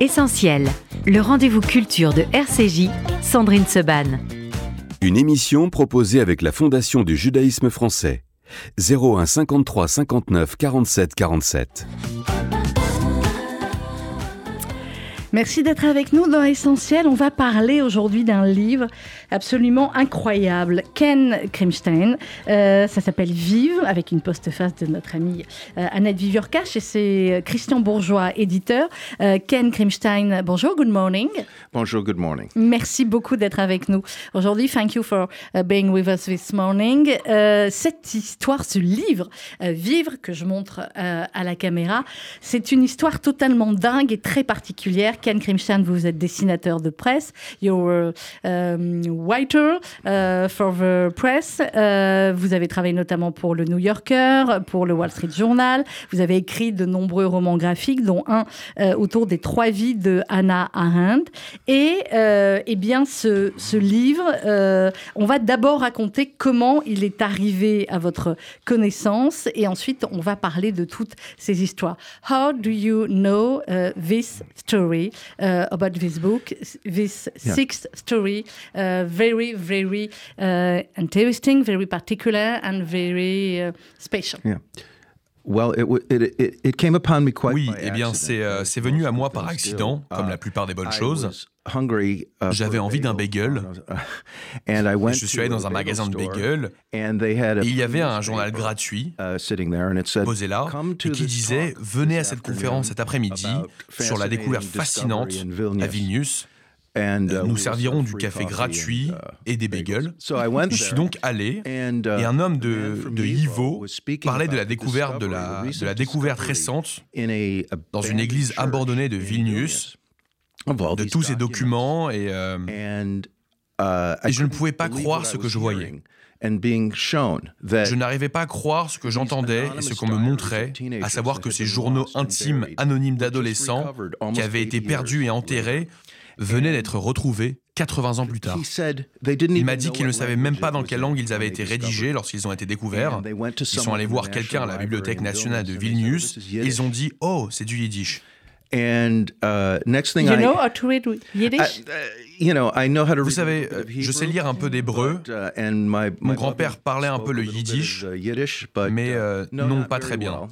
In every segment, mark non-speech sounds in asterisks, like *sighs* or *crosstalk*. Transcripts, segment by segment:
Essentiel, le rendez-vous culture de RCJ, Sandrine Seban. Une émission proposée avec la Fondation du judaïsme français. 01 53 59 47 47. Merci d'être avec nous dans Essentiel. On va parler aujourd'hui d'un livre absolument incroyable. Ken Krimstein. Euh, ça s'appelle Vive, avec une postface de notre amie euh, Annette Viviorcache. Et c'est Christian Bourgeois, éditeur. Euh, Ken Krimstein, bonjour, good morning. Bonjour, good morning. Merci beaucoup d'être avec nous aujourd'hui. Thank you for uh, being with us this morning. Euh, cette histoire, ce livre, euh, Vivre, que je montre euh, à la caméra, c'est une histoire totalement dingue et très particulière. Ken Krimstein, vous êtes dessinateur de presse. You're um, writer uh, for the press. Euh, vous avez travaillé notamment pour le New Yorker, pour le Wall Street Journal. Vous avez écrit de nombreux romans graphiques, dont un euh, autour des trois vies de Hannah Arendt. Et euh, eh bien, ce, ce livre, euh, on va d'abord raconter comment il est arrivé à votre connaissance, et ensuite on va parler de toutes ces histoires. How do you know uh, this story uh, about this book, this Yeah. sixth story? Uh, very, very uh, interesting, very particular, and very uh, special. Yeah. Well, it, wa- it, it, it came upon me quite Oui, eh bien, c'est euh, venu à moi par accident, do. comme Uh, la plupart des bonnes choses. uh, J'avais envie d'un bagel. Uh, *laughs* and I went Je suis to allé a dans un magasin de bagels and they had a et il y avait un newspaper, journal gratuit uh, sitting there, and it said, posé là "Come to et qui disait Venez à cette conférence cet après-midi sur la découverte fascinating fascinante à Vilnius. Uh, Nous servirons du café gratuit uh, et des bagels. Je suis donc allé uh, et un homme de, de Yivo parlait de la découverte de la, de découverte récente dans une église abandonnée de Vilnius de tous ces documents. et euh, uh, Et je ne pouvais pas croire ce que je voyais. Je n'arrivais pas à croire ce que j'entendais et ce qu'on me montrait, à savoir que ces journaux intimes anonymes d'adolescents qui avaient été perdus et enterrés venaient d'être retrouvés 80 ans plus tard. Il m'a dit qu'ils ne savaient même pas dans quelle langue ils avaient été rédigés lorsqu'ils ont été découverts. Ils sont allés voir the quelqu'un à la Bibliothèque nationale de Vilnius, and they said, Vilnius "This is et ils ont Yiddish." dit Oh, c'est du yiddish. And uh, next thing You I, know how to read Yiddish? I- uh, you know, I know how to Vous read savez, je sais lire un peu d'hébreu. uh, Mon grand-père parlait un peu le yiddish, uh, Yiddish, but, mais, uh, euh, no, non pas très bien.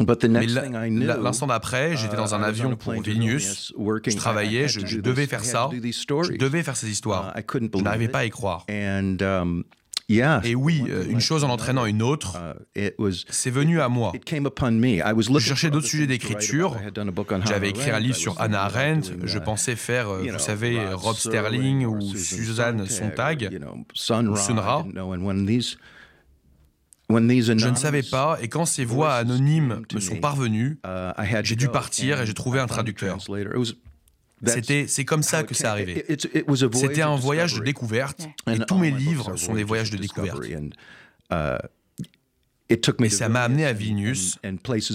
Mais next la- thing I knew, la- l'instant d'après, j'étais dans un uh, avion pour Vilnius. Je travaillais, je, devais faire ça. Je devais faire ces histoires. Uh, Je n'arrivais pas à y croire. Um, Et oui, euh, une chose en entraînant une autre, Uh, c'est venu à moi. Je cherchais d'autres sujets d'écriture. J'avais écrit un livre sur Hannah about Arendt. Je pensais faire, euh, vous savez, Rob Sterling ou Suzanne Sontag, ou Ra, Je ne savais pas, et quand ces voix anonymes me sont parvenues, uh, j'ai dû partir et j'ai trouvé un traducteur. c'était, c'est comme ça que it c'est came. arrivé. It- it- it was a voyage C'était un of voyage de discovery. découverte, And et tous mes livres are sont des voyages de of découverte. uh, to ça m'a amené à Vilnius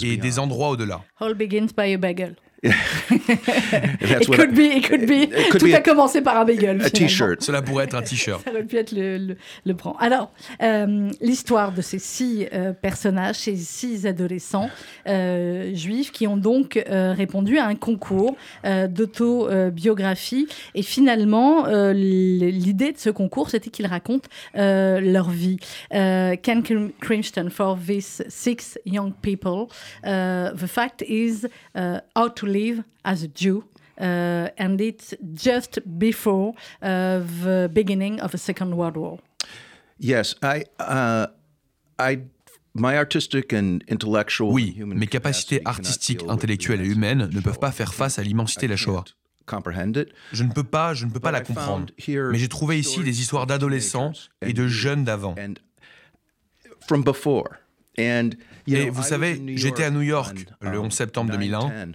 et des endroits au-delà. All begins by a bagel. *laughs* It could I- be, it could be. It could Tout be a a- commencé par un bagel. a t-shirt. Cela pourrait être un t-shirt. Ça aurait pu être le, le, le prend. Alors, euh, l'histoire de ces six euh, personnages, ces six adolescents euh, juifs qui ont donc euh, répondu à un concours euh, d'autobiographie. Et finalement, euh, l'idée de ce concours, c'était qu'ils racontent euh, leur vie. Euh, Ken Crimston, for these six young people, uh, the fact is uh, how to live as a Jew. Uh, and it's just before uh, the beginning of the Second World War. Yes, I, uh, I, my artistic and intellectual and Oui, human mes capacités artistiques, intellectuelles et the humaines ne peuvent pas of faire the face à Shoah. l'immensité de la Shoah. can't comprehend it. Je ne peux pas, je ne peux pas la comprendre. Mais j'ai trouvé ici des histoires d'adolescents et de jeunes d'avant. and from before. And you Et know, vous I savez, was in New j'étais à New York on, le um, 11 septembre 2001.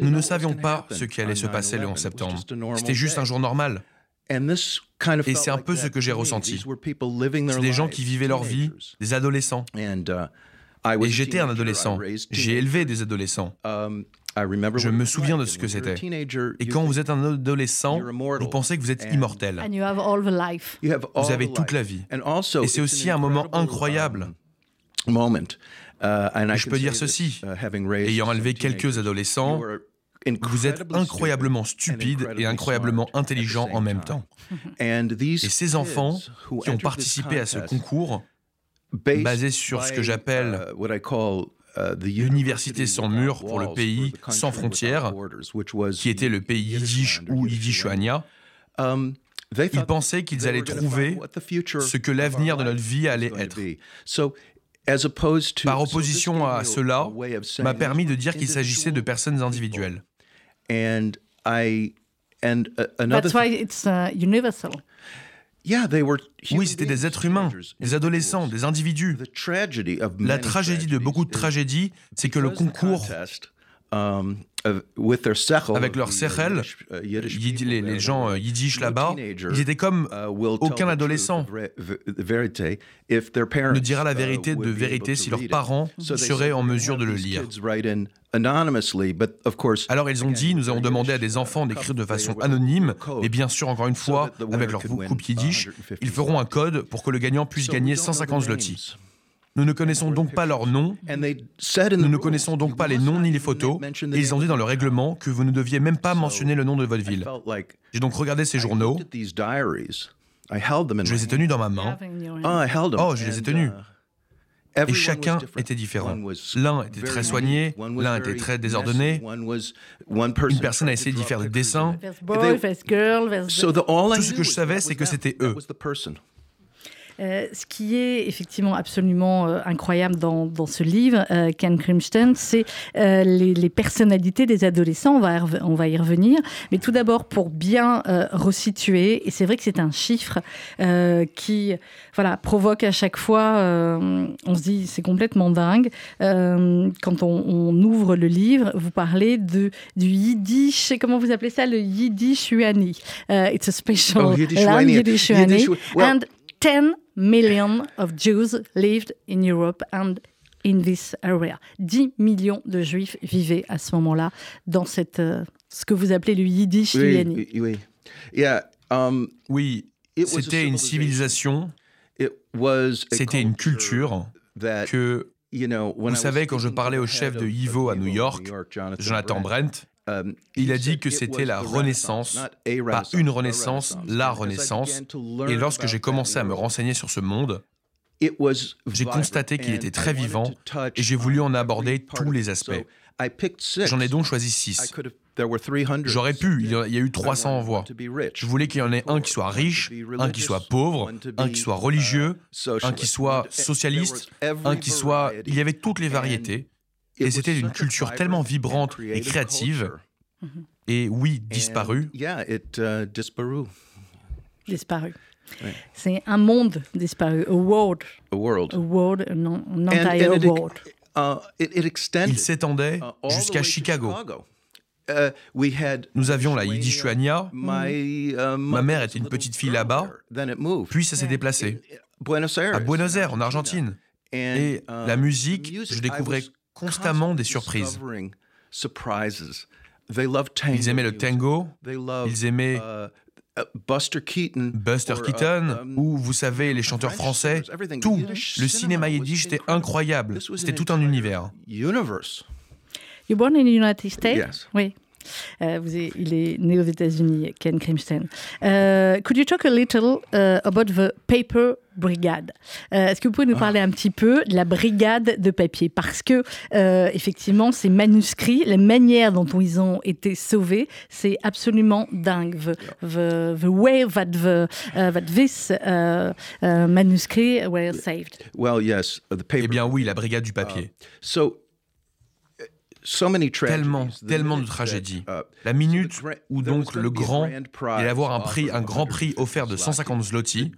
Nous know ne what savions pas ce qui allait se passer le 9/11. 11 It was septembre. C'était juste un jour normal. And this kind of Et c'est un peu ce que j'ai ressenti. These were people living their C'est des gens qui vivaient leur vie, des adolescents. And, uh, I was Et a j'étais un teenager. I adolescent. J'ai élevé des adolescents. Um, I remember Je what it me souviens de ce And que when you're a c'était. teenager, Et you quand think vous êtes un adolescent, you're immortal. vous pensez que vous êtes And immortel. And you have all the life. you have Vous all avez the toute life. la vie. And also, Et c'est it's aussi un moment incredible, incroyable. Um. Uh, and I je peux dire ceci, uh, ayant élevé quelques adolescents, vous êtes incroyablement stupide et incroyablement intelligent en même temps. *laughs* Et ces enfants qui ont participé à ce concours, based basé sur ce que j'appelle uh, what I call, uh, the l'université sans mur pour le pays sans frontières, qui était le pays yiddish ou or yiddishuania, Um, ils pensaient qu'ils allaient trouver ce que l'avenir de notre vie allait être. Be. So, as opposed to- Par opposition à cela, m'a permis de were dire qu'il s'agissait de personnes individuelles. And I and uh, another That's why it's uh, universal. yeah, they were human Oui, c'était des êtres humains, des adolescents, des individus. The tragedy of La many tragédie de beaucoup de tragedies is tragédies, c'est que le concours um, their sechel, avec leur the sechel, uh, les, gens euh, yiddish là-bas, ils étaient comme uh, aucun adolescent. ne dira la uh, vérité de vérité si leurs parents seraient en "We're mesure de le lire. Alors ils ont dit, nous avons demandé à des enfants d'écrire de façon anonyme, mais bien sûr, encore une fois, avec leur coupe yiddish, ils feront un code pour que le gagnant puisse gagner don't know the 150 zloty. Names. Nous ne connaissons donc pas leurs noms, And they said in the nous ne connaissons donc you pas les noms ni les photos, mention the et ils ont name dit dans of le règlement que vous ne deviez même pas mentionner le nom de votre I ville. J'ai donc regardé ces journaux, looked at these diaries. I held them in je my les ai tenus dans ma main, your Oh, I held them. Je les ai tenus. uh, et chacun was different. était différent. One was L'un était very très soigné, one was l'un very était très désordonné, une personne a essayé d'y faire des dessins. of- There's They- boy, there's girl, there's So the, all I Tout ce que je was savais, that c'est was que c'était eux. Euh, ce qui est effectivement absolument euh, incroyable dans, dans ce livre, euh, Ken Crimston, c'est les, les personnalités des adolescents. On va, y rev- on va y revenir. Mais tout d'abord, pour bien resituer, et c'est vrai que c'est un chiffre qui voilà, provoque à chaque fois, on se dit c'est complètement dingue. Quand on, on ouvre le livre, vous parlez de, du yiddish, comment vous appelez ça, le yiddish uani. It's a special Oh, Yiddish well- And 10 million of Jews lived in Europe and in this area. 10 millions de juifs vivaient à ce moment-là dans cette, euh, ce que vous appelez le Yiddish Oui, oui, oui. Yeah, um, Oui, it was a c'était une civilisation, It was a c'était une culture that, que you know, when I Vous was savez, quand je parlais to au the chef head de of- Yivo of à New York, Jonathan, Brent, il he a dit que it c'était la renaissance, pas une renaissance, la renaissance. Et lorsque j'ai commencé à me renseigner sur ce monde, j'ai constaté qu'il était très vivant, et j'ai voulu en aborder tous les aspects. Six. J'en ai donc choisi I 6. could have- there were 300. J'aurais pu, il y a il eu I 300 wanted envois. Je voulais qu'il y en ait un qui soit riche, un qui soit pauvre, to un qui soit uh, religieux, un qui soit socialiste, un qui soit... Il y avait toutes les variétés. Et c'était une culture tellement vibrante et créative. culture. Et oui, uh, disparu. Disparu. Ouais. C'est un monde disparu, a world, A world. a world, an, entire and world. uh, it, it extended Il s'étendait uh, jusqu'à Chicago. Uh, we had Nous avions la Yiddishuania. My, Ma mère était a une petite fille là-bas, there. Then it moved. Puis ça s'est déplacé Buenos Aires, à Buenos Aires, en. Argentine. And, Et la musique, music, je découvrais constamment des constantly surprises. discovering surprises. They loved tango Ils aimaient le tango, ils aimaient uh, uh, Buster Keaton. Buster uh, Keaton, um, ou vous savez, les chanteurs français, tout. Le cinema cinéma yiddish, incredible. incroyable. C'était an tout un univers. Universe. You're born in the United States? Yes. Oui. Euh, vous il est né aux États-Unis, Ken Crimston. Euh, could you talk a little uh, about the paper brigade? Euh, Est-ce que vous pouvez nous parler un petit peu de la brigade de papier? Parce que, euh, effectivement, ces manuscrits, la manière dont ils ont été sauvés, c'est absolument dingue. The, the, the way that, the, uh, that this uh, uh, manuscript were saved. Well, yes, uh, the paper. Eh bien oui, la brigade du papier. So, uh, so many tragedies. Tellement, tellement de tragédies. uh, La minute où donc le grand grand allait avoir un prix, un grand prix offert de 150 zloty,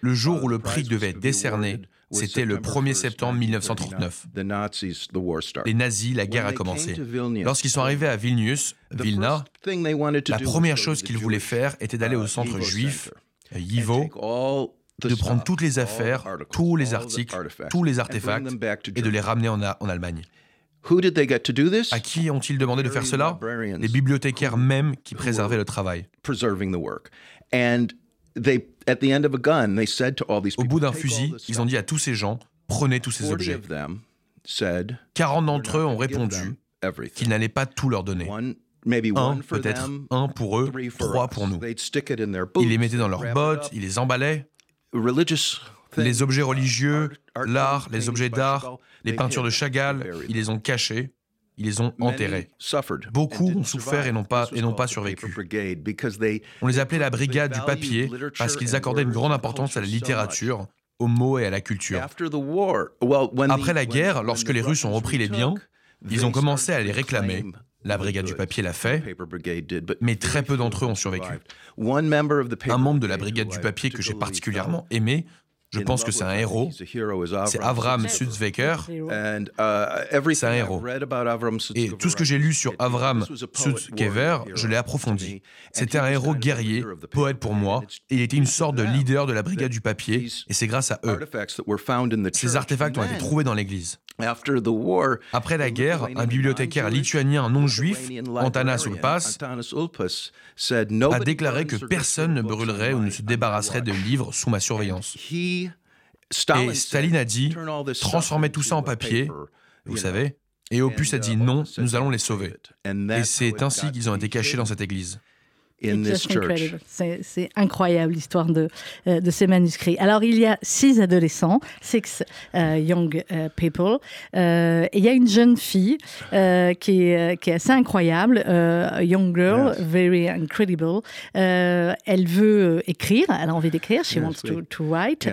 le jour uh, où le prix devait être décerné, c'était le September 1er 1st, septembre 1939. The Nazis, the war started. Les nazis, la guerre a commencé. Lorsqu'ils sont arrivés à Vilnius, Vilna, la première chose qu'ils voulaient faire était d'aller uh, au centre Yivo juif, euh, Yivo, de prendre toutes les affaires, tous les articles, tous les artefacts, et de les ramener en Allemagne. Who did they get to do this? À qui ont-ils demandé de faire cela? Les bibliothécaires même qui préservaient le travail. preserving the work. And they, at the end of a gun, they said to all these Au people, bout d'un "Take all fusil, ils ont dit à tous ces gens prenez tous ces objets. 40 d'entre eux ont répondu qu'ils n'allaient pas tout leur donner. Un, peut-être un pour eux, trois pour nous. Ils les mettaient dans leurs bottes, ils les emballaient. Les objets religieux, l'art, les objets d'art, les peintures de Chagall, ils les ont cachés, ils les ont enterrés. Beaucoup ont souffert et n'ont pas, et n'ont pas survécu. On les appelait la brigade du papier parce qu'ils accordaient une grande importance à la littérature, aux mots et à la culture. Après la guerre, lorsque les Russes ont repris les biens, ils ont commencé à les réclamer. La brigade du papier l'a fait, mais très peu d'entre eux ont survécu. Un membre de la brigade du papier que j'ai particulièrement aimé je pense que c'est un héros. C'est Avram Sutzwecker. C'est un héros. Et tout ce que j'ai lu sur Avram Sutzwecker, je l'ai approfondi. C'était un héros guerrier, poète pour moi, et il était une sorte de leader de la brigade du papier, et c'est grâce à eux. Ces artefacts ont été trouvés dans l'église. Après la guerre, un bibliothécaire lituanien non juif, Antanas Ulpas, a déclaré que personne ne brûlerait ou ne se débarrasserait de livres sous ma surveillance. Et Staline a dit transformez tout ça en papier, vous savez. Et Opus a dit non, nous allons les sauver. Et c'est ainsi qu'ils ont été cachés dans cette église. C'est incroyable l'histoire de, euh, de ces manuscrits. Alors, il y a six adolescents, six euh, young euh, people, et il y a une jeune fille qui, est, qui est assez incroyable, a young girl, very incredible. elle veut écrire, elle a envie d'écrire, she wants to, to write.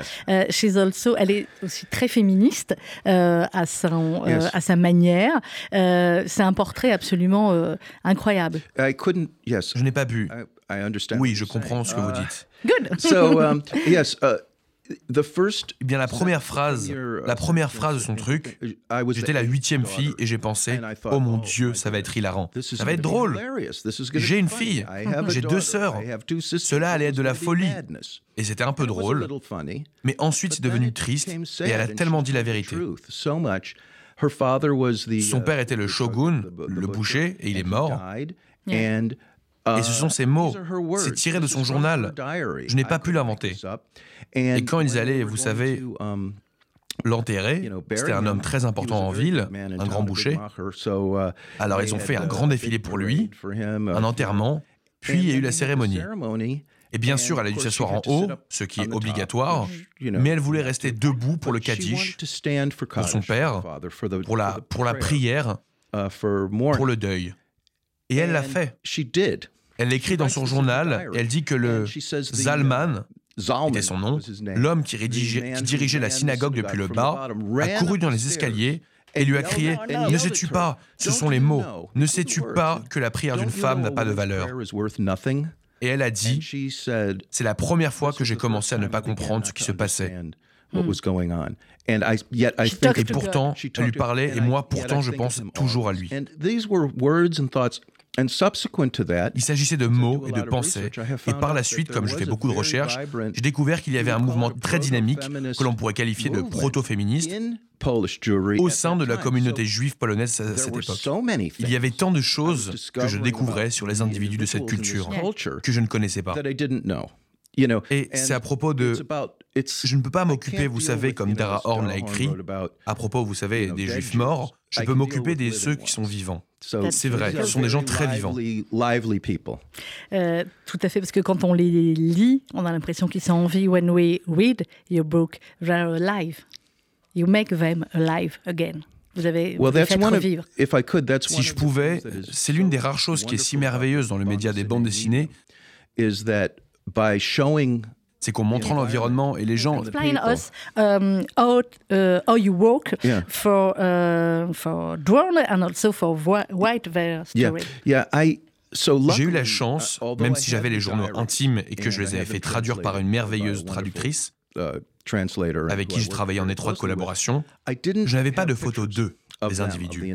she's also, elle est aussi très féministe à, son, à sa manière. C'est un portrait absolument incroyable. Je n'ai pas bu. Oui, je comprends ce que vous dites. Good. *laughs* so, um, yes, uh, the first, eh bien, la première phrase, la première phrase de son truc, j'étais la huitième fille et j'ai pensé, oh mon Dieu, ça va être hilarant, ça va être drôle. J'ai une fille, j'ai deux sœurs, cela allait être de la folie. Et c'était un peu drôle, mais ensuite c'est devenu triste et elle a tellement dit la vérité. Son père était le shogun, le boucher, et il est mort. Et ce sont ses mots. C'est tiré de son journal. Je n'ai pas pu l'inventer. Et quand ils allaient, vous savez, l'enterrer, c'était un homme très important en ville, un grand boucher. Alors ils ont fait un grand défilé pour lui, un enterrement, puis il y a eu la cérémonie. Et bien sûr, elle a dû s'asseoir en haut, ce qui est obligatoire, mais elle voulait rester debout pour le Kaddish, pour son père, pour la, pour la prière, pour le deuil. Et elle l'a fait. Elle écrit dans son journal. Elle dit que le Zalman, était son nom, l'homme qui, qui dirigeait la synagogue depuis le bas, a couru dans les escaliers et lui a crié Ne sais-tu pas, ce sont les mots, ne sais-tu pas que la prière d'une femme n'a pas de valeur? Et elle a dit C'est la première fois que j'ai commencé à ne pas comprendre ce qui se passait. Et pourtant, elle lui parlait, et moi, pourtant, je pense toujours à lui. Il s'agissait de mots et de pensées. Et par la suite, comme je fais beaucoup de recherches, j'ai découvert qu'il y avait un mouvement très dynamique que l'on pourrait qualifier de proto-féministe au sein de la communauté juive polonaise à cette époque. Il y avait tant de choses que je découvrais sur les individus de cette culture que je ne connaissais pas. Et c'est à propos de... Je ne peux pas m'occuper, vous savez, comme Dara Horn l'a écrit, à propos, vous savez, des juifs morts, je peux m'occuper des ceux qui sont vivants. C'est vrai, ce sont des gens très vivants. Euh, tout à fait, parce que quand on les lit, on a l'impression qu'ils sont en vie. When we read your book, they're alive. You make them alive again. Vous avez well, fait revivre. Si je pouvais, c'est l'une des rares choses qui est si merveilleuse dans le média des bandes dessinées, c'est qu'en montrant l'environnement et les gens. Explain us um, how, uh, how you work yeah. for uh, for drone and also for white story. Yeah, yeah. I j'ai eu la chance, même si j'avais les journaux intimes et que je les avais fait traduire par une merveilleuse traductrice, uh, avec qui j'ai travaillé en étroite collaboration, je n'avais pas de photos d'eux, des individus.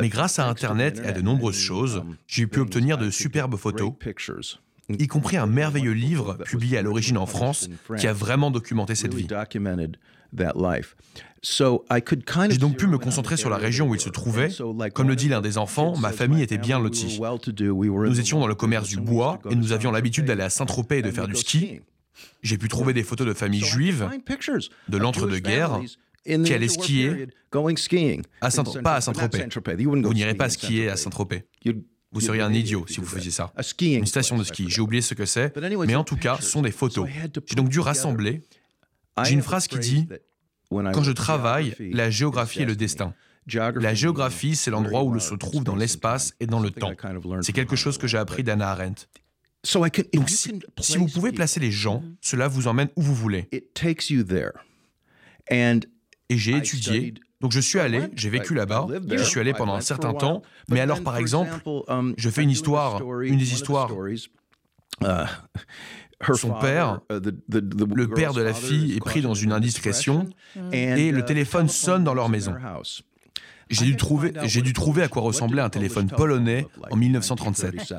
Mais grâce à Internet et à de nombreuses choses, um, j'ai pu obtenir de superbes photos y compris un merveilleux livre publié à l'origine en France qui a vraiment documenté cette vie. J'ai donc pu me concentrer sur la région où il se trouvait. Comme le dit l'un des enfants, ma famille était bien lotie. Nous étions dans le commerce du bois et nous avions l'habitude d'aller à Saint-Tropez et de faire du ski. J'ai pu trouver des photos de familles juives de l'entre-deux-guerres qui allaient skier, à Saint pas à Saint-Tropez. Vous n'irez pas skier à Saint-Tropez. Vous seriez un idiot si vous faisiez ça. Une station de ski, j'ai oublié ce que c'est, mais en tout cas, ce sont des photos. J'ai donc dû rassembler. J'ai une phrase qui dit Quand je travaille, la géographie est le destin. La géographie, c'est l'endroit où l'on se trouve dans l'espace et dans le temps. C'est quelque chose que j'ai appris d'Anna Arendt. Donc, si, vous pouvez placer les gens, cela vous emmène où vous voulez. Et j'ai étudié. Donc je suis allé, j'ai vécu là-bas, je suis allé pendant un certain temps, mais alors par exemple, um, je fais une histoire, une des histoires uh, son père, uh, le père de la fille, est pris dans une indiscrétion et le uh, téléphone sonne dans leur maison. J'ai dû, trouver, j'ai dû trouver à quoi ressemblait un téléphone polonais en 1937. *sighs*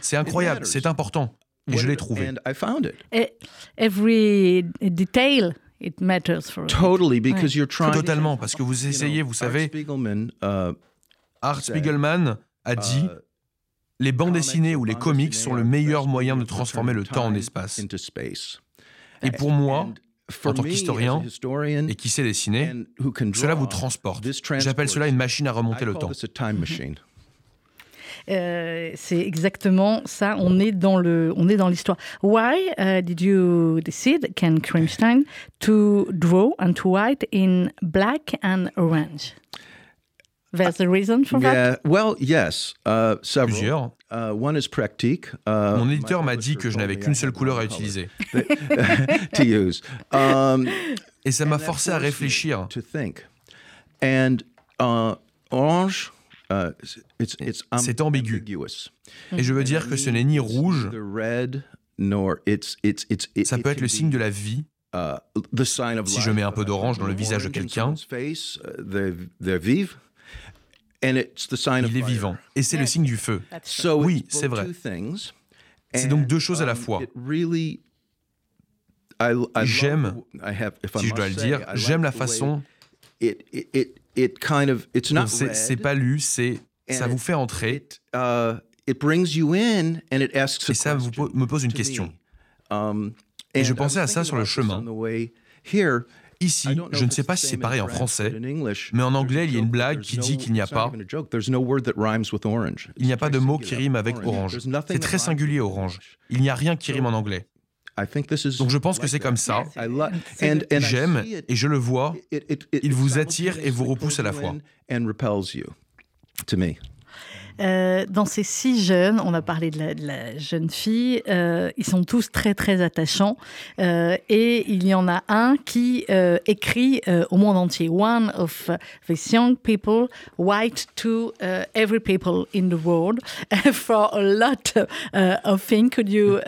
C'est incroyable, c'est important. Et je l'ai trouvé. Every detail It matters for totally because you're trying totalement parce que vous essayez, vous savez. Uh, Art Spiegelman a dit uh, les bandes dessinées ou les comics sont le meilleur moyen de transformer le temps en espace. Et pour moi, en tant qu'historien et qui sait dessiner, cela vous transporte. J'appelle cela une machine à remonter le temps. Euh, c'est exactement ça. On est dans le, on est dans l'histoire. Why uh, did you decide, Ken Krimstein, to draw and to write in black and orange? There's a reason for yeah, that? Well, yes, uh, several. Plusieurs. Uh, one is practique. Uh, Mon éditeur m'a dit que je n'avais qu'une seule couleur à utiliser. *laughs* to use. Um, Et ça m'a forcé à réfléchir. To think. And uh, orange euh, c'est ambigu. Et je veux dire que ce n'est ni rouge, ça peut être le signe de la vie. Uh, si je mets un peu d'orange dans le visage de quelqu'un, il est vivant. Et c'est le signe du feu. Oui, c'est vrai. C'est donc deux choses à la fois. J'aime, si je dois le dire, j'aime la façon c'est pas lu, c'est ça vous fait entrer. Et ça vous, me pose une question. Um, et je pensais à ça sur le chemin. Ici, je ne sais pas si c'est pareil en français, mais en anglais, il y a une blague qui dit qu'il n'y a pas. Il n'y a pas de mot qui rime avec orange. C'est très singulier, orange. Il n'y a rien qui rime en anglais. Donc je pense que c'est comme ça. J'aime et je le vois. Il vous attire et vous repousse à la fois. Euh, dans ces six jeunes, on a parlé de la, jeune fille, euh, ils sont tous très très attachants euh, et il y en a un qui écrit au monde entier. One of these young people write to every people in the world *laughs* for a lot of things. Could you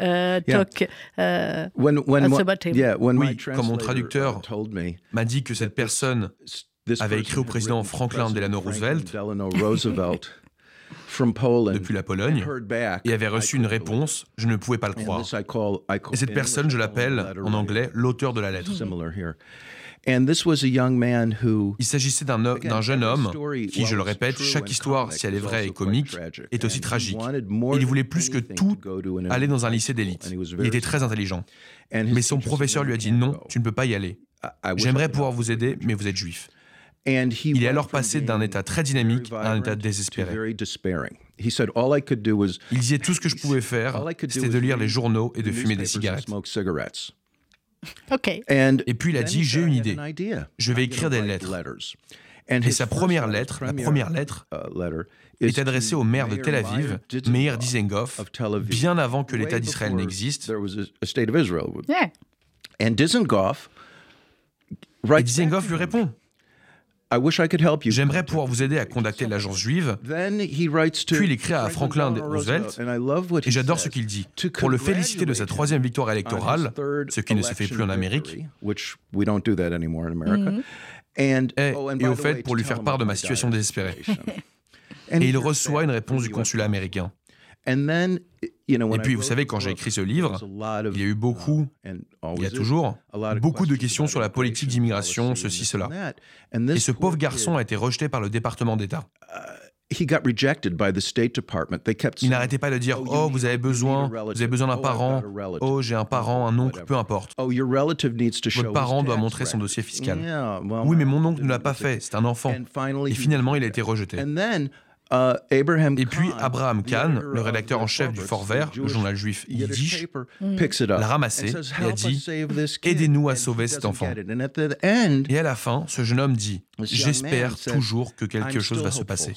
talk when, when, about him? Yeah, when oui, quand mon traducteur m'a dit que cette personne avait écrit au président Franklin Delano Roosevelt *laughs* depuis la Pologne et avait reçu une réponse, je ne pouvais pas le croire. Et cette personne, je l'appelle en anglais l'auteur de la lettre. Il s'agissait d'un jeune homme qui, je le répète, chaque histoire, si elle est vraie et comique, est aussi tragique. Il voulait plus que tout aller dans un lycée d'élite. Il était très intelligent. Mais son professeur lui a dit non, tu ne peux pas y aller. J'aimerais pouvoir vous aider, mais vous êtes juif. Il est alors passé d'un état très dynamique à un état désespéré. Il disait tout ce que je pouvais faire, c'était de lire les journaux et de fumer des cigarettes. Et puis il a dit, j'ai une idée. Je vais écrire des lettres. Et sa première lettre, la première lettre, uh, est adressée au maire de Tel Aviv, Meir Dizengoff, bien avant que l'État d'Israël n'existe. Et Dizengoff lui répond J'aimerais pouvoir vous aider à contacter l'agence juive. Puis il écrit à Franklin Roosevelt, et j'adore ce qu'il dit. Pour le féliciter de sa troisième victoire électorale, ce qui ne se fait plus en Amérique, mm-hmm. et, oh, et au fait pour lui faire part de ma situation désespérée. *laughs* Et il reçoit une réponse du consulat américain. Et puis, vous savez, quand j'ai écrit ce livre, il y a eu beaucoup, il y a toujours, beaucoup de questions sur la politique d'immigration, ceci, cela. Et ce pauvre garçon a été rejeté par le département d'État. Il n'arrêtait pas de dire Oh, vous avez besoin, vous avez besoin d'un oh, parent. Oh, j'ai un parent, un oncle, peu importe. Oh, Votre parent doit montrer son dossier fiscal. Oui, mais mon oncle ne l'a pas fait. C'est un enfant. Et finalement, il a été rejeté. Uh, et puis Abraham Kahn, le rédacteur en chef du Fort Vert, le journal juif Yiddish, l'a ramassé et a dit Aidez-nous à sauver cet enfant. Et à la fin, ce jeune homme dit J'espère toujours que quelque chose va se passer.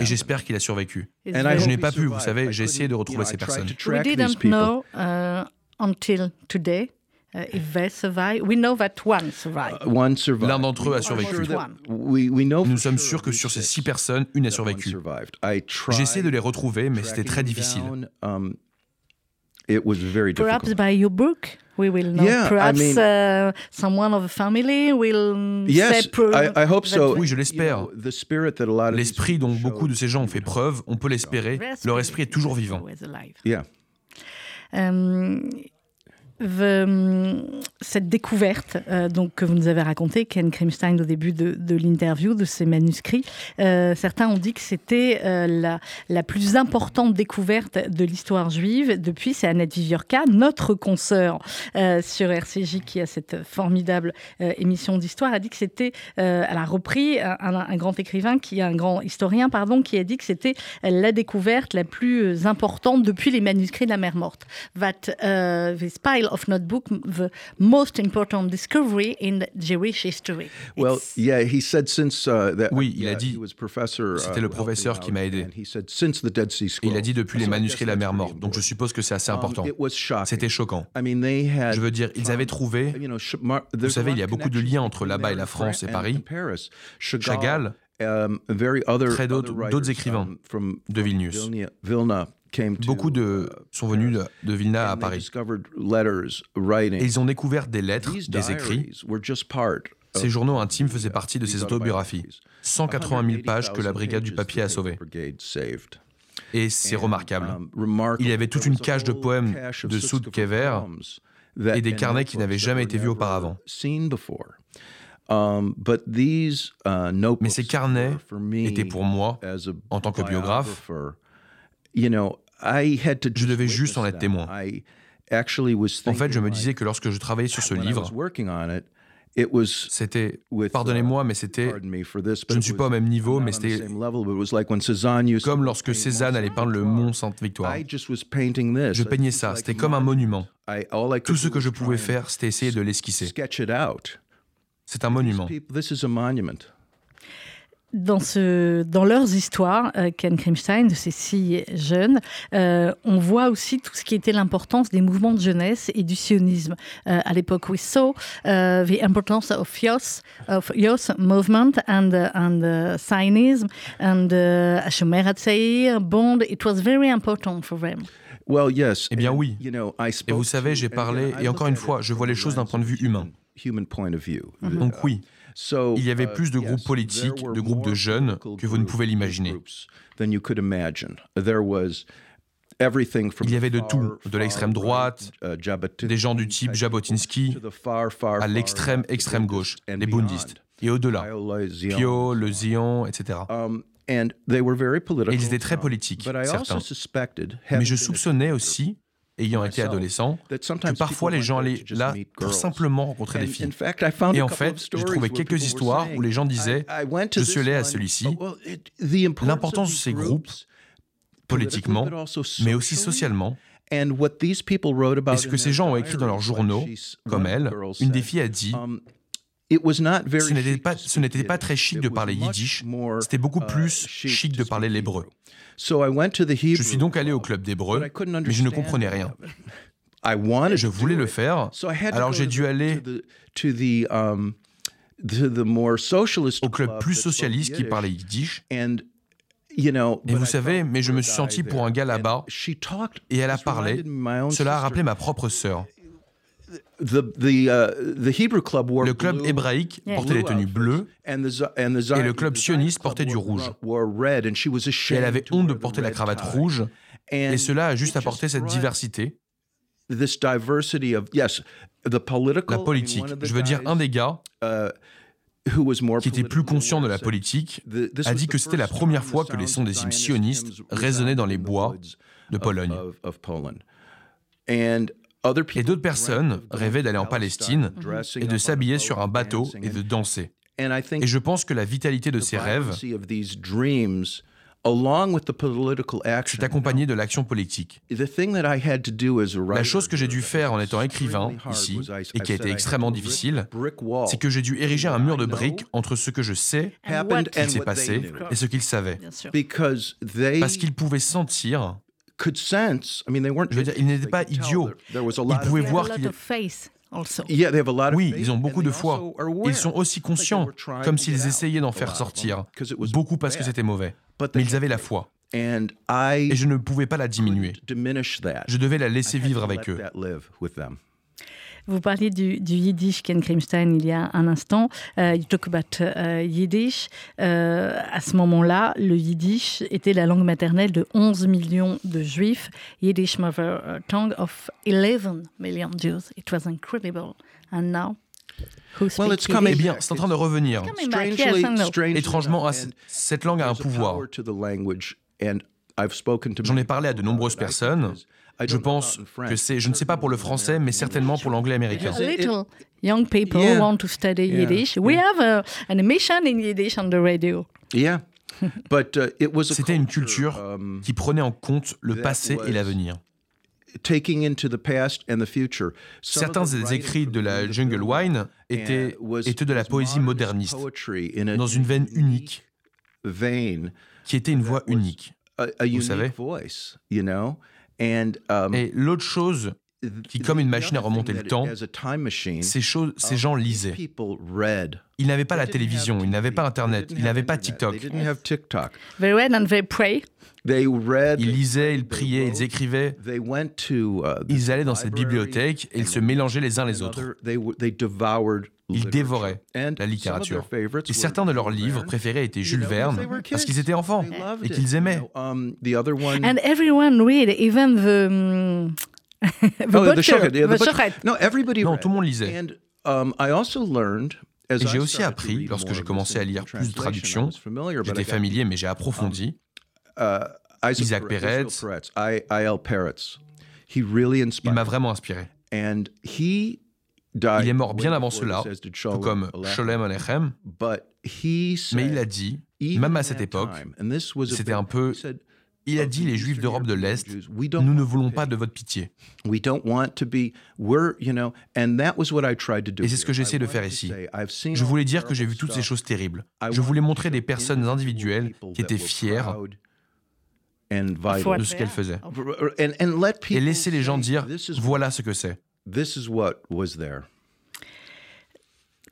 Et j'espère qu'il a survécu. Je n'ai pas pu, vous savez, j'ai essayé de retrouver ces personnes. We didn't know uh, until today If they survive, we know that one survived. L'un d'entre eux a survécu. Nous sommes sûrs que sur ces six personnes, une a survécu. J'ai essayé de les retrouver, mais c'était très difficile. Um, Perhaps by your book, we will know. Yeah, Perhaps I mean, uh, someone of the family will yes, I, I hope so. Oui, je l'espère. L'esprit dont beaucoup de ces gens ont fait preuve, on peut l'espérer. Leur esprit est toujours vivant. Yeah. Um, cette découverte euh, donc, que vous nous avez racontée, Ken Krimstein, au début de, l'interview, de ces manuscrits, euh, certains ont dit que c'était euh, la, plus importante découverte de l'histoire juive depuis. C'est Annette Viviorca, notre consoeur sur RCJ, qui a cette formidable émission d'histoire, a dit que c'était, elle a repris un, grand écrivain, qui un grand historien, pardon, qui a dit que c'était la découverte la plus importante depuis les manuscrits de la mer morte. Of notebook the most important discovery in Jewish history. Well, yeah, he said since uh, that, oui, il a dit. C'était le uh, professeur qui m'a aidé. Il a dit depuis les manuscrits de la mer morte. Donc je suppose que c'est assez um, important. C'était choquant. Je veux dire, ils avaient trouvé. Vous savez, il y a beaucoup de liens entre là-bas et la France et Paris. Chagall, um, très d'autres écrivains de Vilnius. Beaucoup de sont venus de, Vilna à Paris. Et ils ont découvert des lettres, des écrits. Ces journaux intimes faisaient partie de ces autobiographies. 180 000 pages que la brigade du papier a sauvées. Et c'est remarquable. Um, Il y avait toute une cage de poèmes de Soud Kever et des carnets qui n'avaient jamais été vus auparavant. Um, uh, Mais ces carnets étaient pour moi, en tant que biographe, je devais juste en être témoin. En fait, je me disais que lorsque je travaillais sur ce livre, c'était, pardonnez-moi, mais c'était, je ne suis pas au même niveau, mais c'était comme lorsque Cézanne allait peindre le mont Sainte-Victoire. Je peignais ça, c'était comme un monument. Tout ce que je pouvais faire, c'était essayer de l'esquisser. C'est un monument dans, ce, dans leurs histoires, euh, Ken Krimstein, de ces six jeunes, euh, on voit aussi tout ce qui était l'importance des mouvements de jeunesse et du sionisme. Euh, à l'époque, we saw uh, the importance of youth, of youth movement and, uh, and uh, Zionism and uh, Hashomer Hatzair, Bond. It was very important for them. Well, yes. Eh bien oui. Et vous savez, j'ai parlé, et encore une fois, je vois les choses d'un point de vue humain. Donc oui, il y avait uh, plus de groupes politiques, de groupes de jeunes que vous ne pouvez l'imaginer. Il y avait de tout, de l'extrême droite, uh, des gens du type Jabotinsky, à l'extrême extrême gauche, les bundistes, et au-delà, Pio, le Zion, etc. Um, et ils étaient très politiques, certains. Mais je soupçonnais aussi ayant été adolescent, que parfois les gens allaient là pour simplement rencontrer des filles. Et en fait, j'ai trouvé quelques histoires où les gens disaient Je suis allé à celui-ci. L'importance de ces groupes, politiquement, mais aussi socialement, et ce que ces gens ont écrit dans leurs journaux, comme elle, une des filles a dit ce n'était pas, très chic de parler yiddish, c'était beaucoup plus chic de parler l'hébreu. Je suis donc allé au club d'hébreu, mais je ne comprenais rien. *laughs* Je voulais le faire, alors j'ai dû aller au club plus socialiste qui parlait yiddish. Et vous savez, mais je me suis senti pour un gars là-bas, et elle a parlé, cela a rappelé ma propre sœur. Le club hébraïque portait des tenues bleues et le club sioniste portait du rouge. Et elle avait honte de porter la cravate rouge et cela a juste apporté cette diversité. La politique, je veux dire un des gars, uh, qui était plus conscient de la politique, a dit que c'était la première fois que les sons des hymnes sionistes résonnaient dans les bois de Pologne. Et d'autres personnes rêvaient d'aller en Palestine et de s'habiller sur un bateau et de danser. Et je pense que la vitalité de ces rêves s'est accompagnée de l'action politique. La chose que j'ai dû faire en étant écrivain ici, et qui a été extrêmement difficile, c'est que j'ai dû ériger un mur de briques entre ce que je sais qu'il s'est passé et ce qu'ils savaient. Parce qu'ils pouvaient sentir je veux dire, ils n'étaient pas idiots. Ils pouvaient voir qu'il oui, ils ont beaucoup de foi. Ils sont aussi conscients, comme s'ils essayaient d'en faire sortir. Beaucoup parce que c'était mauvais. Mais ils avaient la foi. Et je ne pouvais pas la diminuer. Je devais la laisser vivre avec eux. Vous parliez du, Yiddish, Ken Krimstein, il y a un instant. Uh, you talk about uh, Yiddish. Uh, à ce moment-là, le Yiddish était la langue maternelle de 11 millions de Juifs. Yiddish mother tongue of 11 million Jews. It was incredible. And now Well, it's eh bien, c'est en train de revenir. Étrangement, cette langue a un pouvoir. J'en ai parlé à de nombreuses personnes je pense que c'est, je ne sais pas pour le français, mais certainement pour l'anglais américain. Young people want to study Yiddish. We have a, an emission in Yiddish on the radio. Yeah. *laughs* But, uh, it was C'était une culture um, qui prenait en compte le passé et l'avenir. Taking into the past and the future. Certains des écrits de la Jungle Wine étaient, étaient de la poésie moderniste, dans une veine unique, qui était une voix unique. Vous savez? Et l'autre chose qui, comme une machine à remonter le temps, ces, choses, ces gens lisaient. Ils n'avaient pas la télévision, ils n'avaient pas Internet, ils n'avaient pas TikTok. Ils lisaient, ils priaient, ils écrivaient. Uh, ils allaient dans cette bibliothèque et ils se mélangeaient les uns les autres. Ils dévoraient la littérature. Et certains de leurs livres préférés étaient Jules Verne parce qu'ils étaient enfants et qu'ils aimaient. Um, And everyone read, even the, um, *laughs* oh, the No, everybody non, tout le monde lisait. Um, et j'ai aussi appris, lorsque j'ai commencé à lire plus de traductions, j'étais familier mais j'ai approfondi, uh, Isaac Peretz, il m'a vraiment inspiré. Il est mort bien avant cela, tout comme Sholem Alechem, mais il a dit, même à cette époque, c'était un peu... Il a dit les Juifs d'Europe de l'Est, nous ne voulons pas de votre pitié. Et c'est ce que j'essaie de faire ici. Je voulais dire que j'ai vu toutes ces choses terribles. Je voulais montrer des personnes individuelles qui étaient fières de ce qu'elles faisaient. Et laisser les gens dire, voilà ce que c'est. This is what was there.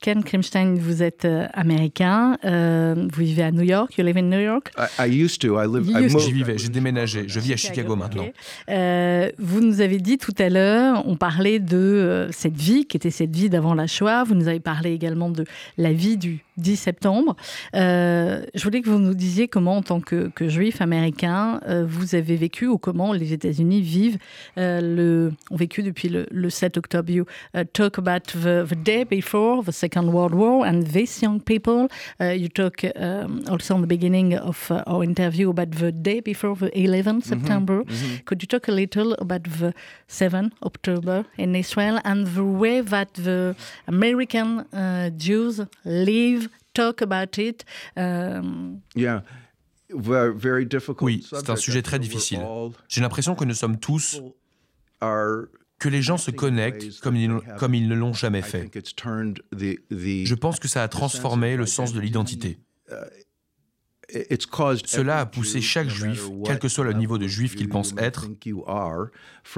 Ken Krimstein, vous êtes euh, américain, euh, vous vivez à New York, you live in New York? I, used to, I live, J'y vivais, j'ai déménagé, je vis à Chicago maintenant. Euh, vous nous avez dit tout à l'heure, on parlait de cette vie qui était cette vie d'avant la Shoah, vous nous avez parlé également de la vie du 10 septembre. je voulais que vous nous disiez comment, en tant que, juif américain, vous avez vécu ou comment les États-Unis vivent, le, ont vécu depuis le, 7 octobre. You talk about the, the day before the Second World War and these young people. Uh, you talk um, also in the beginning of uh, our interview about the day before the 11th mm-hmm. September. Mm-hmm. Could you talk a little about the 7th October in Israel and the way that the American uh, Jews live, talk about it? Um, yeah. Very difficult oui, c'est un sujet très difficile. J'ai l'impression que nous sommes tous que les gens se connectent comme ils, comme ils ne l'ont jamais fait. Je pense que ça a transformé le sens de l'identité. Cela a poussé chaque juif, quel que soit le niveau de juif qu'il pense être,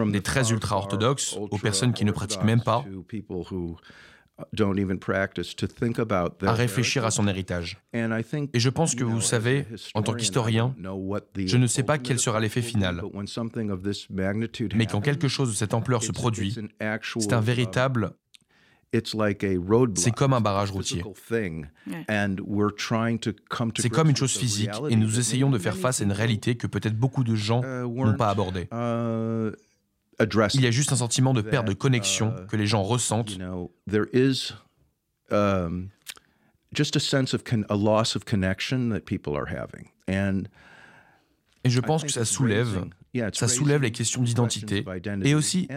des très ultra-orthodoxes aux personnes qui ne pratiquent même pas, à réfléchir à son héritage. Et je pense que vous savez, en tant qu'historien, je ne sais pas quel sera l'effet final. Mais quand quelque chose de cette ampleur se produit, c'est un véritable c'est comme un barrage routier. C'est comme une chose physique et nous essayons de faire face à une réalité que peut-être beaucoup de gens uh, n'ont pas abordée. Il y a juste un sentiment de perte de connexion uh, que les gens ressentent. Um, just a sense of a loss of connection that people are having. And et je pense que ça soulève, ça soulève les questions d'identité et aussi.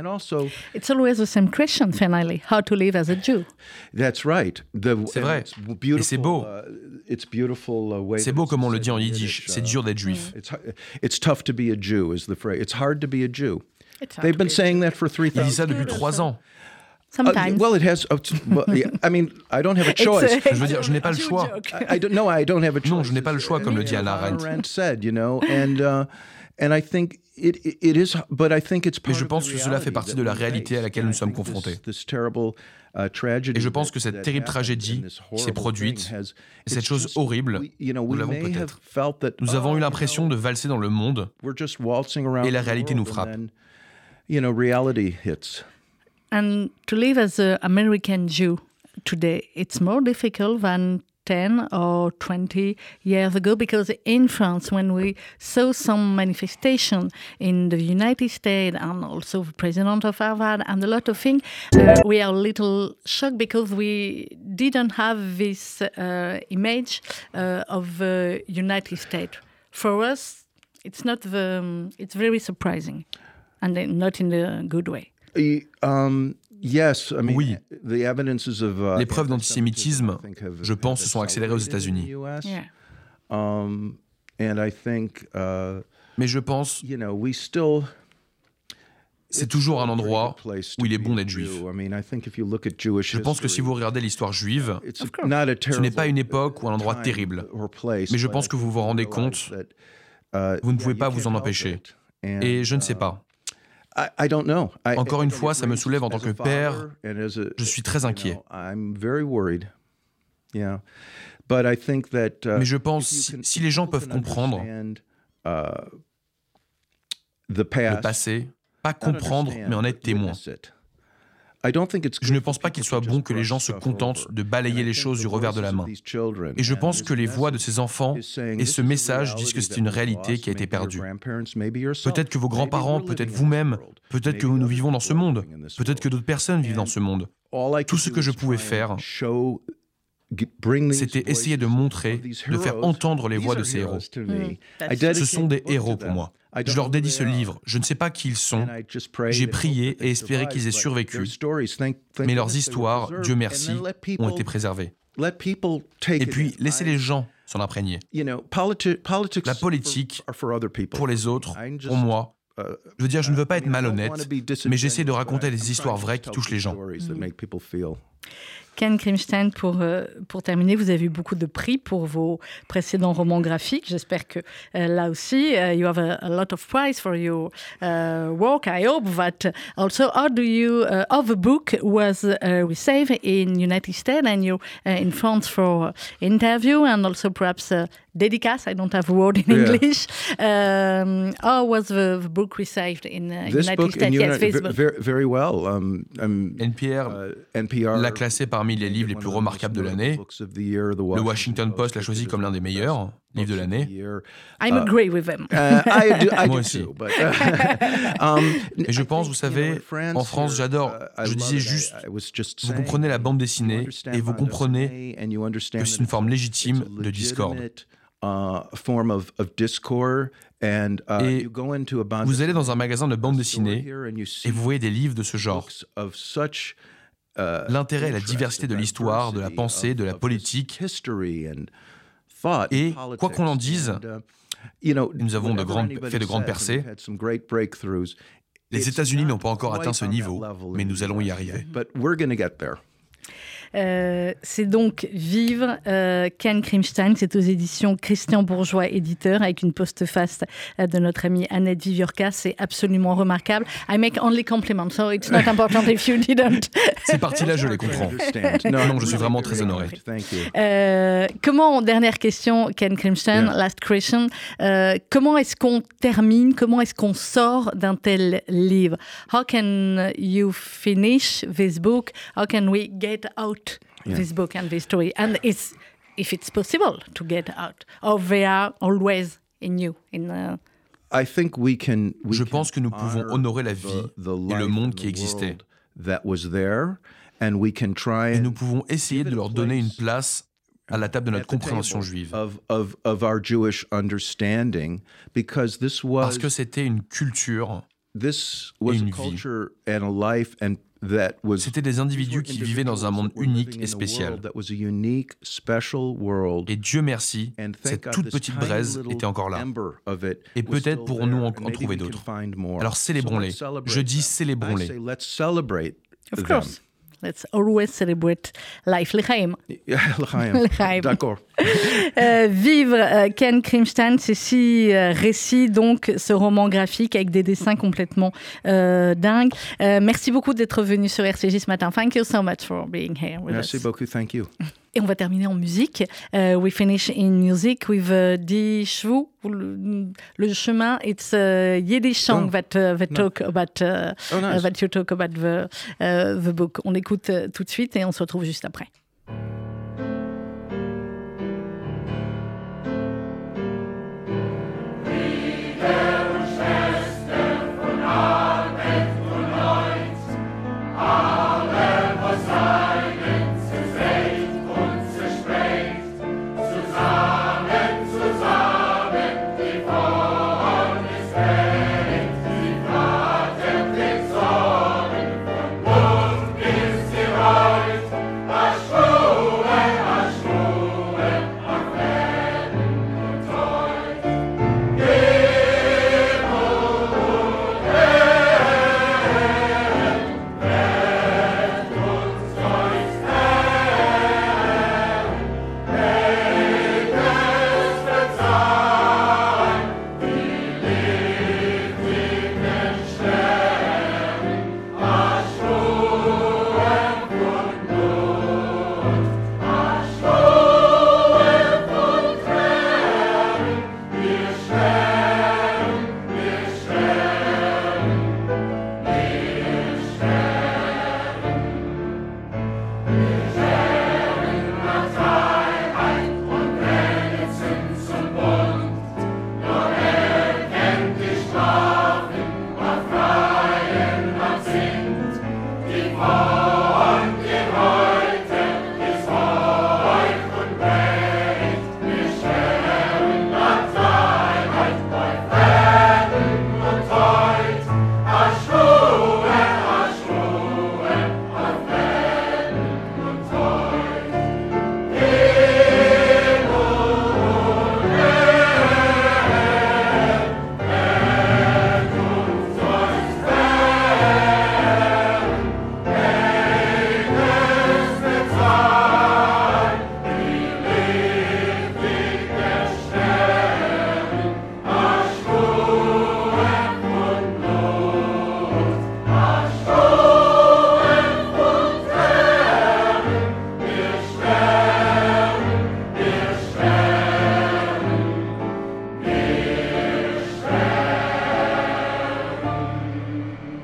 It's always the same question finally, how to live as a Jew. That's right. C'est vrai. Et c'est beau. Uh, uh, c'est beau comme on le dit en yiddish. C'est dur d'être juif. It's tough to be a Jew is the phrase. It's hard to be a Jew. They've been saying that for 3000 Ils disent ça depuis trois ans. Sometimes. Uh, well, it has. Uh, well, yeah, I mean, I don't have a choice. A, je veux dire, je n'ai pas le choix. I, I don't, no, I don't have a choice. Non, je n'ai pas le choix, comme le dit Anna Arendt. said, you know, and uh, and I think it it is, but I think it's. Mais je pense que cela fait partie de la réalité à laquelle nous sommes confrontés. Uh, et je pense que cette terrible tragédie s'est produite, et cette chose horrible, nous l'avons peut-être. Nous avons eu l'impression de valser dans le monde, et la réalité nous frappe. You know, reality hits. And to live as an American Jew today, it's more difficult than 10 or 20 years ago because in France, when we saw some manifestation in the United States and also the president of Harvard and a lot of things, uh, we are a little shocked because we didn't have this uh, image uh, of the United States. For us, it's not the, um, it's very surprising and not in a good way. Um, yes, I mean, oui. The evidences of, uh, Les preuves d'antisémitisme, je pense, se sont accélérées aux États-Unis. Yeah. Um, and I think, uh, Mais je pense, you know, we still, c'est toujours un endroit où il est bon d'être juif. Je pense que si vous regardez l'histoire juive, ce n'est pas une époque ou un endroit terrible. Mais je pense que vous vous rendez compte, uh, vous ne pouvez pas vous en empêcher. Et je ne sais pas. Encore une fois, ça me soulève en tant que père. Je suis très inquiet. Mais je pense, si, les gens peuvent comprendre le passé, pas comprendre, mais en être témoin. Je ne pense pas qu'il soit bon que les gens se contentent de balayer les choses du revers de la main. Et je pense que les voix de ces enfants et ce message disent que c'est une réalité qui a été perdue. Peut-être que vos grands-parents, peut-être vous-même, peut-être que nous vivons dans ce monde, peut-être que d'autres personnes vivent dans ce monde. Tout ce que je pouvais faire, c'était essayer de montrer, de faire entendre les voix de ces héros. Ce sont des héros pour moi. Je leur dédie ce livre. Je ne sais pas qui ils sont. J'ai prié et espéré qu'ils aient survécu. Mais leurs histoires, Dieu merci, ont été préservées. Et puis, laissez les gens s'en imprégner. La politique, pour les autres, pour moi, je veux dire, je ne veux pas être malhonnête, mais j'essaie de raconter des histoires vraies qui touchent les gens. Ken Grimstein, pour, euh, pour terminer, vous avez eu beaucoup de prix pour vos précédents romans graphiques. J'espère que euh, là aussi, uh, you have a, a, lot of prize for your uh, work. I hope that also, how do you, uh, how the book was uh, received in United States and you uh, in France for interview and also perhaps uh, dédicace. I don't have a word in yeah. English. Um, how was the, the, book received in uh, This United book States? In yes, Uni- very, very well. Um, um, NPR, NPR l'a classé parmi les livres les plus remarquables de l'année. Le Washington Post l'a choisi comme l'un des meilleurs livres de l'année. I agree with them. Uh, I do, I *laughs* Moi aussi. but, *laughs* um, Et je pense, vous savez, en France, j'adore. Je disais juste, vous comprenez la bande dessinée et vous comprenez que c'est une forme légitime de discorde. Uh, form of, of discord and uh, Et you go into a bond Vous allez dans un magasin de bande dessinée et vous voyez des livres de ce genre. Of such uh, L'intérêt et la diversité de l'histoire, de la pensée, de la politique. Et quoi qu'on en dise, uh, nous avons de grandes- fait de grandes percées. Les États-Unis n'ont pas encore atteint ce niveau, mais nous allons y arriver. Euh, c'est donc Vivre, euh, Ken Krimstein, c'est aux éditions Christian Bourgeois, éditeur, avec une postface euh, de notre amie Annette Viviorca. C'est absolument remarquable. I make only compliments, so it's not important if you didn't. *laughs* Ces parties-là, je les comprends. No, Non, je suis vraiment très honoré. Thank you. Euh, comment, dernière question, Ken Krimstein, Yeah. last question. Euh, comment est-ce qu'on termine, comment est-ce qu'on sort d'un tel livre? How can you finish this book? How can we get out Yeah. this book and this story? And it's, if it's possible to get out, or they are always in you, in uh, I think we can, we Je pense que nous pouvons honor honorer la the- vie the et le life monde and qui the existait. world That was there, and we can try Et and nous pouvons essayer de leur donner une place à la table de notre compréhension juive. Parce que c'était une culture et une vie. C'était des individus qui vivaient dans un monde unique et spécial. Et Dieu merci, cette toute petite braise était encore là. Et peut-être pourrons-nous en, trouver d'autres. Alors célébrons-les. Je dis célébrons-les. Of course. Let's always celebrate life. L'chaim. *laughs* D'accord. *laughs* Euh, vivre euh, Ken Krimstein, c'est six euh, récits, donc ce roman graphique avec des dessins complètement dingues. merci beaucoup d'être venu sur RCJ ce matin. Thank you so much for being here. merci beaucoup. Thank you. *laughs* Et on va terminer en musique. Uh, we finish in music with uh, Die Schwu, le, le, chemin. It's a Yiddish song oh. that, uh, that, talk about, uh, oh, nice. that you talk about the, uh, the book. On écoute tout de suite et on se retrouve juste après.